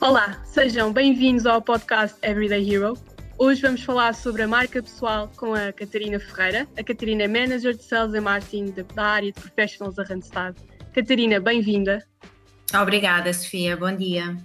Olá, sejam bem-vindos ao podcast Everyday Hero. Hoje vamos falar sobre a marca pessoal com a Catarina Ferreira. A Catarina é Manager de Sales and Marketing da área de Professionals da Randstad. Catarina, bem-vinda. Obrigada, Sofia. Bom dia.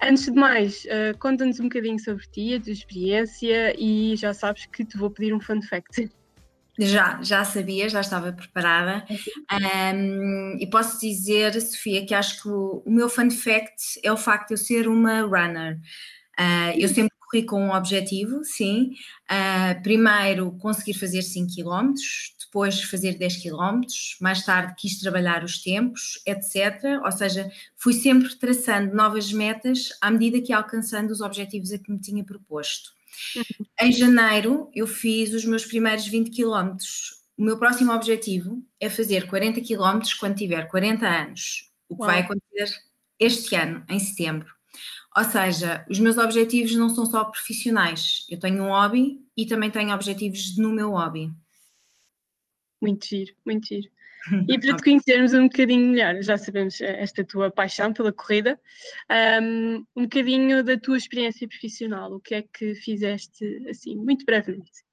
Antes de mais, uh, conta-nos um bocadinho sobre ti, a tua experiência e já sabes que te vou pedir um fun fact. Já, já sabia, já estava preparada. Um, e posso dizer, Sofia, que acho que o, o, meu fun fact é o facto de eu ser uma runner. Uh, eu sempre corri com um objetivo, sim. Uh, primeiro, conseguir fazer 5 km, depois fazer 10 km, mais tarde quis trabalhar os tempos, etc. Ou seja, fui sempre traçando novas metas à medida que ia alcançando os objetivos a que me tinha proposto. Em janeiro, eu fiz os meus primeiros 20 km. O meu próximo objetivo é fazer 40 km quando tiver 40 anos, o que Uau. vai acontecer este ano, em setembro. Ou seja, os meus objetivos não são só profissionais. Eu tenho um hobby e também tenho objetivos no meu hobby. Muito giro, muito giro. E para te conhecermos um bocadinho melhor, já sabemos esta tua paixão pela corrida, um, um bocadinho da tua experiência profissional, o que é que fizeste assim, muito brevemente?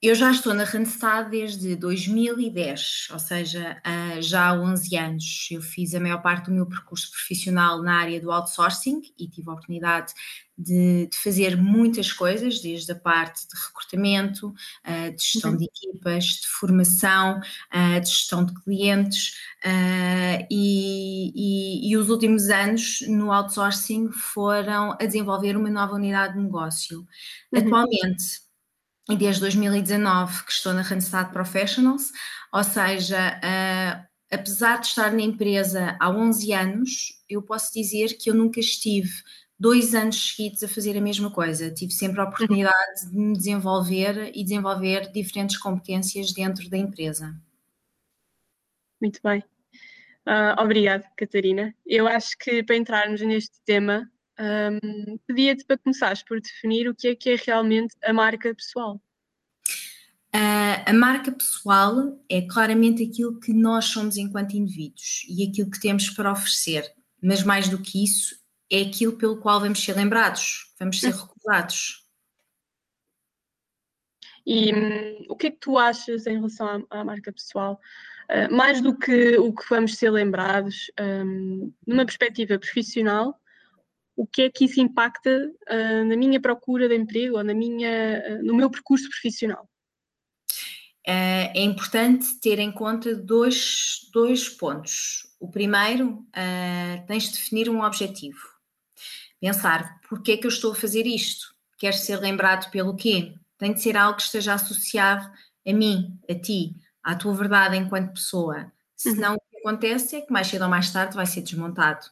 Eu já estou na Randstad desde 2010, ou seja, já há 11 anos. Eu fiz a maior parte do meu percurso profissional na área do outsourcing e tive a oportunidade de, de fazer muitas coisas, desde a parte de recrutamento, de gestão de equipas, de formação, de gestão de clientes e, e, e os últimos anos no outsourcing foram a desenvolver uma nova unidade de negócio. Uhum. Atualmente, e desde 2019 que estou na Randstad Professionals, ou seja, uh, apesar de estar na empresa há 11 anos, eu posso dizer que eu nunca estive dois anos seguidos a fazer a mesma coisa. Tive sempre a oportunidade de me desenvolver e desenvolver diferentes competências dentro da empresa. Muito bem. Uh, obrigada, Catarina. Eu acho que para entrarmos neste tema, um, Pedia-te para começares por definir o que é que é realmente a marca pessoal. Uh, a marca pessoal é claramente aquilo que nós somos enquanto indivíduos e aquilo que temos para oferecer, mas mais do que isso, é aquilo pelo qual vamos ser lembrados, vamos ser recordados. E hum, o que é que tu achas em relação à, à marca pessoal? Uh, mais do que o que vamos ser lembrados, um, numa perspectiva profissional, o que é que isso impacta uh, na minha procura de emprego ou na minha, uh, no meu percurso profissional? Uh, é importante ter em conta dois, dois pontos. O primeiro, tens de definir um objetivo. Pensar, porquê é que eu estou a fazer isto? Queres ser lembrado pelo quê? Tem de ser algo que esteja associado a mim, a ti, à tua verdade enquanto pessoa. Senão, uhum. o que acontece é que mais cedo ou mais tarde vai ser desmontado.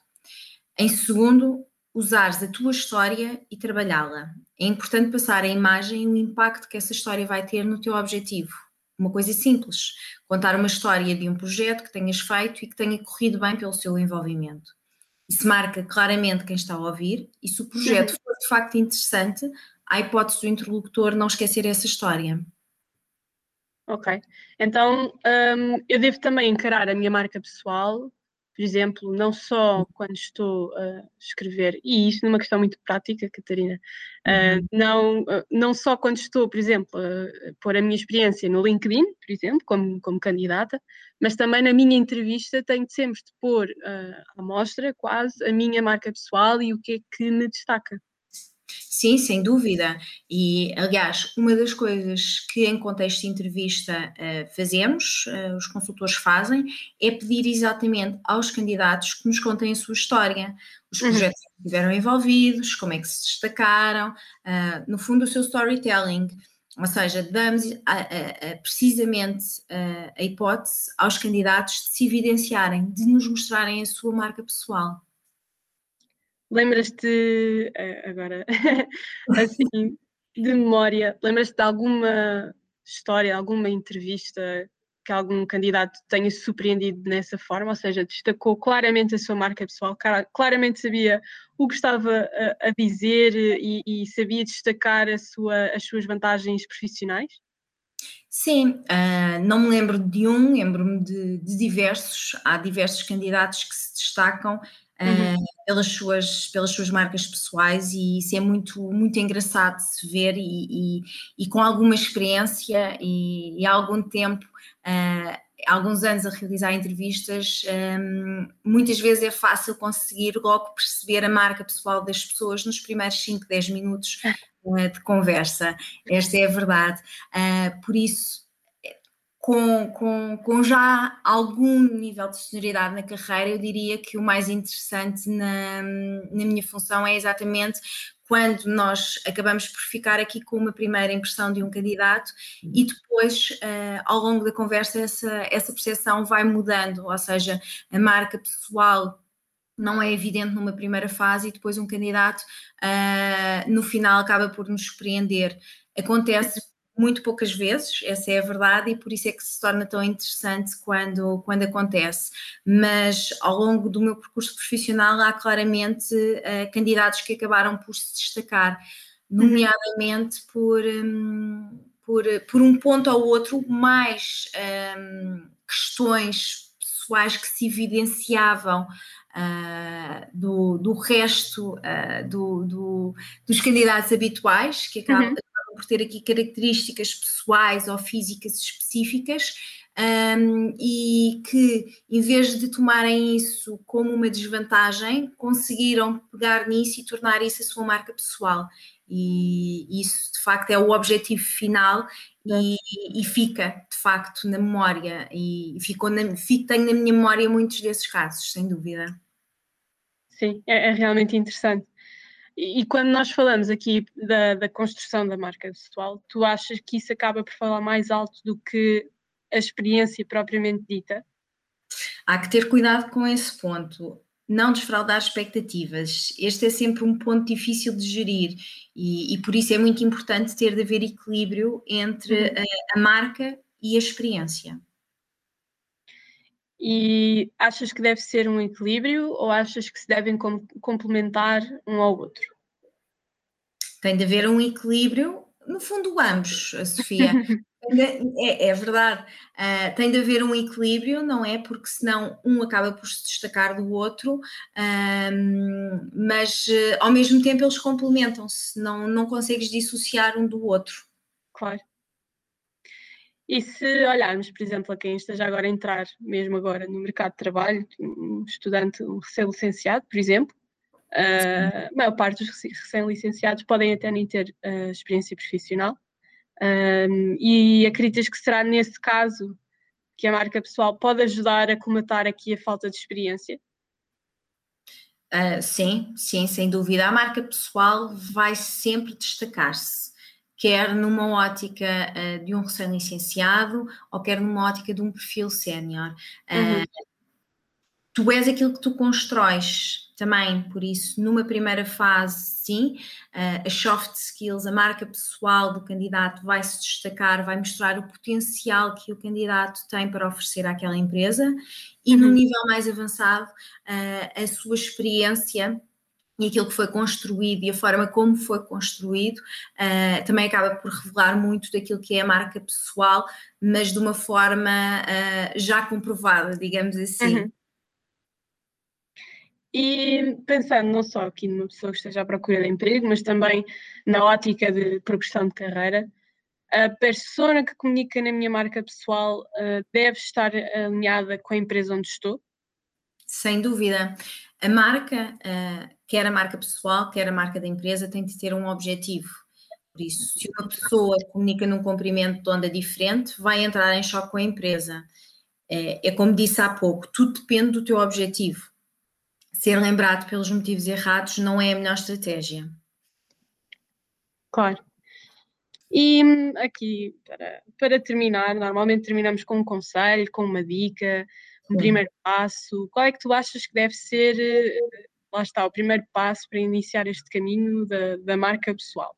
Em segundo, usares a tua história e trabalhá-la. É importante passar a imagem e o impacto que essa história vai ter no teu objetivo. Uma coisa simples, contar uma história de um projeto que tenhas feito e que tenha corrido bem pelo seu envolvimento. Isso marca claramente quem está a ouvir e se o projeto for de facto interessante, há hipótese do interlocutor não esquecer essa história. Ok, então um, eu devo também encarar a minha marca pessoal por exemplo, não só quando estou a escrever, e isto numa questão muito prática, Catarina, uh, não, uh, não só quando estou, por exemplo, a pôr a minha experiência no LinkedIn, por exemplo, como, como candidata, mas também na minha entrevista tenho sempre de pôr uh, à mostra quase a minha marca pessoal e o que é que me destaca. Sim, sem dúvida. E, aliás, uma das coisas que em contexto de entrevista uh, fazemos, uh, os consultores fazem, é pedir exatamente aos candidatos que nos contem a sua história, os uhum. projetos uhum. que estiveram envolvidos, como é que se destacaram, uh, no fundo, o seu storytelling. Ou seja, damos a, a, a, precisamente a hipótese aos candidatos de se evidenciarem, de nos mostrarem a sua marca pessoal. Lembras-te eh, agora, assim, de memória, lembras-te de alguma história, alguma entrevista que algum candidato tenha surpreendido nessa forma, ou seja, destacou claramente a sua marca pessoal, claramente sabia o que estava a, a dizer e, e, sabia destacar sua, as suas vantagens profissionais? Sim, uh, não me lembro de um, lembro-me de, de, diversos. Há diversos candidatos que se destacam uhum. uh, pelas, suas, pelas suas marcas pessoais e isso é muito, muito engraçado de se ver e, e, e com alguma experiência e, e há algum tempo, uh, alguns anos a realizar entrevistas, um, muitas vezes é fácil conseguir logo perceber a marca pessoal das pessoas nos primeiros 5, 10 minutos uh, de conversa. Esta é a verdade. por isso, com, com, com já algum nível de senioridade na carreira, eu diria que o mais interessante na, na minha função é exatamente quando nós acabamos por ficar aqui com uma primeira impressão de um candidato e depois, uh, ao longo da conversa, essa, essa percepção vai mudando, ou seja, a marca pessoal não é evidente numa primeira fase e depois um candidato uh, no final acaba por nos surpreender. Acontece muito poucas vezes, essa é a verdade, e por isso é que se torna tão interessante quando, quando acontece. Mas ao longo do meu percurso profissional há claramente uh, candidatos que acabaram por se destacar, nomeadamente por, um, por, por um ponto ou outro, mais um, questões pessoais que se evidenciavam Uh, do, do, resto uh, do, do, dos candidatos habituais, que acabam, uhum por ter aqui características pessoais ou físicas específicas um, e que, em vez de tomarem isso como uma desvantagem, conseguiram pegar nisso e tornar isso a sua marca pessoal. E isso, de facto, é o objetivo final e, e fica, de facto, na memória. E ficou na, fico, tenho na minha memória muitos desses casos, sem dúvida. Sim, é, é realmente interessante. E, quando nós falamos aqui da, da, construção da marca pessoal, tu achas que isso acaba por falar mais alto do que a experiência propriamente dita? Há que ter cuidado com esse ponto. Não desfraudar expectativas. Este é sempre um ponto difícil de gerir e, e por isso é muito importante ter de haver equilíbrio entre uhum. a, a marca e a experiência. E achas que deve ser um equilíbrio ou achas que se devem complementar um ao outro? Tem de haver um equilíbrio, no fundo, ambos, a Sofia. é, é, verdade. Uh, tem de haver um equilíbrio, não é? Porque senão um acaba por se destacar do outro, mas uh, ao mesmo tempo eles complementam-se, não, não consegues dissociar um do outro. Claro. E se olharmos, por exemplo, a quem esteja agora a entrar, mesmo agora no mercado de trabalho, um estudante, um recém-licenciado, por exemplo, uh, a maior parte dos recém-licenciados podem até nem ter uh, experiência profissional. Um, e acreditas que será nesse caso que a marca pessoal pode ajudar a comatar aqui a falta de experiência? Uh, sim, sim, sem dúvida. A marca pessoal vai sempre destacar-se quer numa ótica uh, de um recém-licenciado ou quer numa ótica de um perfil sénior. Uh, Tu és aquilo que tu constróis também, por isso, numa primeira fase, sim, uh, as soft skills, a marca pessoal do candidato vai se destacar, vai mostrar o potencial que o candidato tem para oferecer àquela empresa, e uhum. no nível mais avançado, a sua experiência e aquilo que foi construído e a forma como foi construído uh, também acaba por revelar muito daquilo que é a marca pessoal, mas de uma forma uh, já comprovada, digamos assim. Uhum. E pensando não só aqui numa pessoa que esteja à procura de emprego, mas também na ótica de progressão de carreira, a persona que comunica na minha marca pessoal uh, deve estar alinhada com a empresa onde estou? Sem dúvida. A marca, uh, quer a marca pessoal, quer a marca da empresa, tem de ter um objetivo. Por isso, se uma pessoa comunica num comprimento de onda diferente, vai entrar em choque com a empresa. É, é como disse há pouco, tudo depende do teu objetivo. Ser lembrado pelos motivos errados não é a melhor estratégia. Claro. E hum, aqui, para, para terminar, normalmente terminamos com um conselho, com uma dica, um primeiro passo? Qual é que tu achas que deve ser, eh, lá está, o primeiro passo para iniciar este caminho da, da marca pessoal?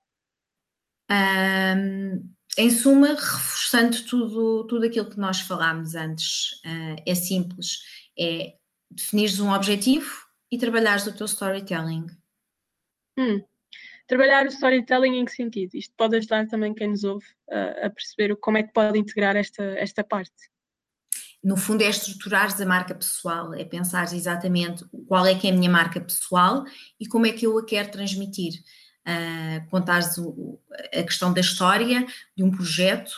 Um, em suma, reforçando tudo, tudo aquilo que nós falámos antes, uh, é simples, é definires um objetivo e trabalhares o teu storytelling. Hum. Trabalhar o storytelling em que sentido? Isto pode ajudar também quem nos ouve uh, a perceber como é que pode integrar esta, esta parte no fundo é estruturares a marca pessoal, é pensar exatamente qual é que é a minha marca pessoal e como é que eu a quero transmitir. Uh, contares o, a questão da história de um projeto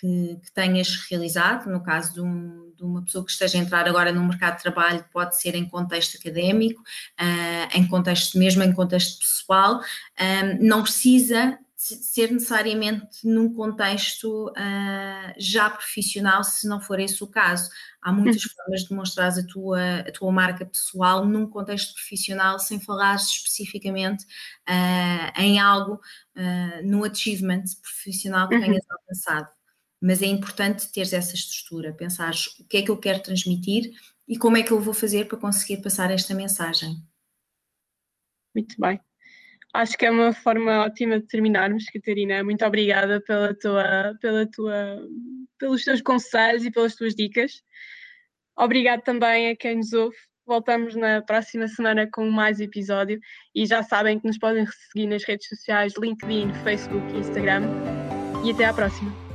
que, que tenhas realizado, no caso de, um, de, uma pessoa que esteja a entrar agora no mercado de trabalho, pode ser em contexto académico, uh, em contexto mesmo em contexto pessoal, uh, não precisa ser necessariamente num contexto uh, já profissional, se não for esse o caso. Há muitas uhum. formas de mostrar a tua, a tua marca pessoal num contexto profissional sem falar especificamente uh, em algo, uh, no achievement profissional que uhum. tenhas alcançado. Mas é importante teres essa estrutura, pensares o que é que eu quero transmitir e como é que eu vou fazer para conseguir passar esta mensagem. Muito bem. Acho que é uma forma ótima de terminarmos, Catarina. Muito obrigada pela tua, pela tua, pelos teus conselhos e pelas tuas dicas. Obrigado também a quem nos ouve. Voltamos na próxima semana com mais episódio e já sabem que nos podem seguir nas redes sociais LinkedIn, Facebook e Instagram. E até à próxima.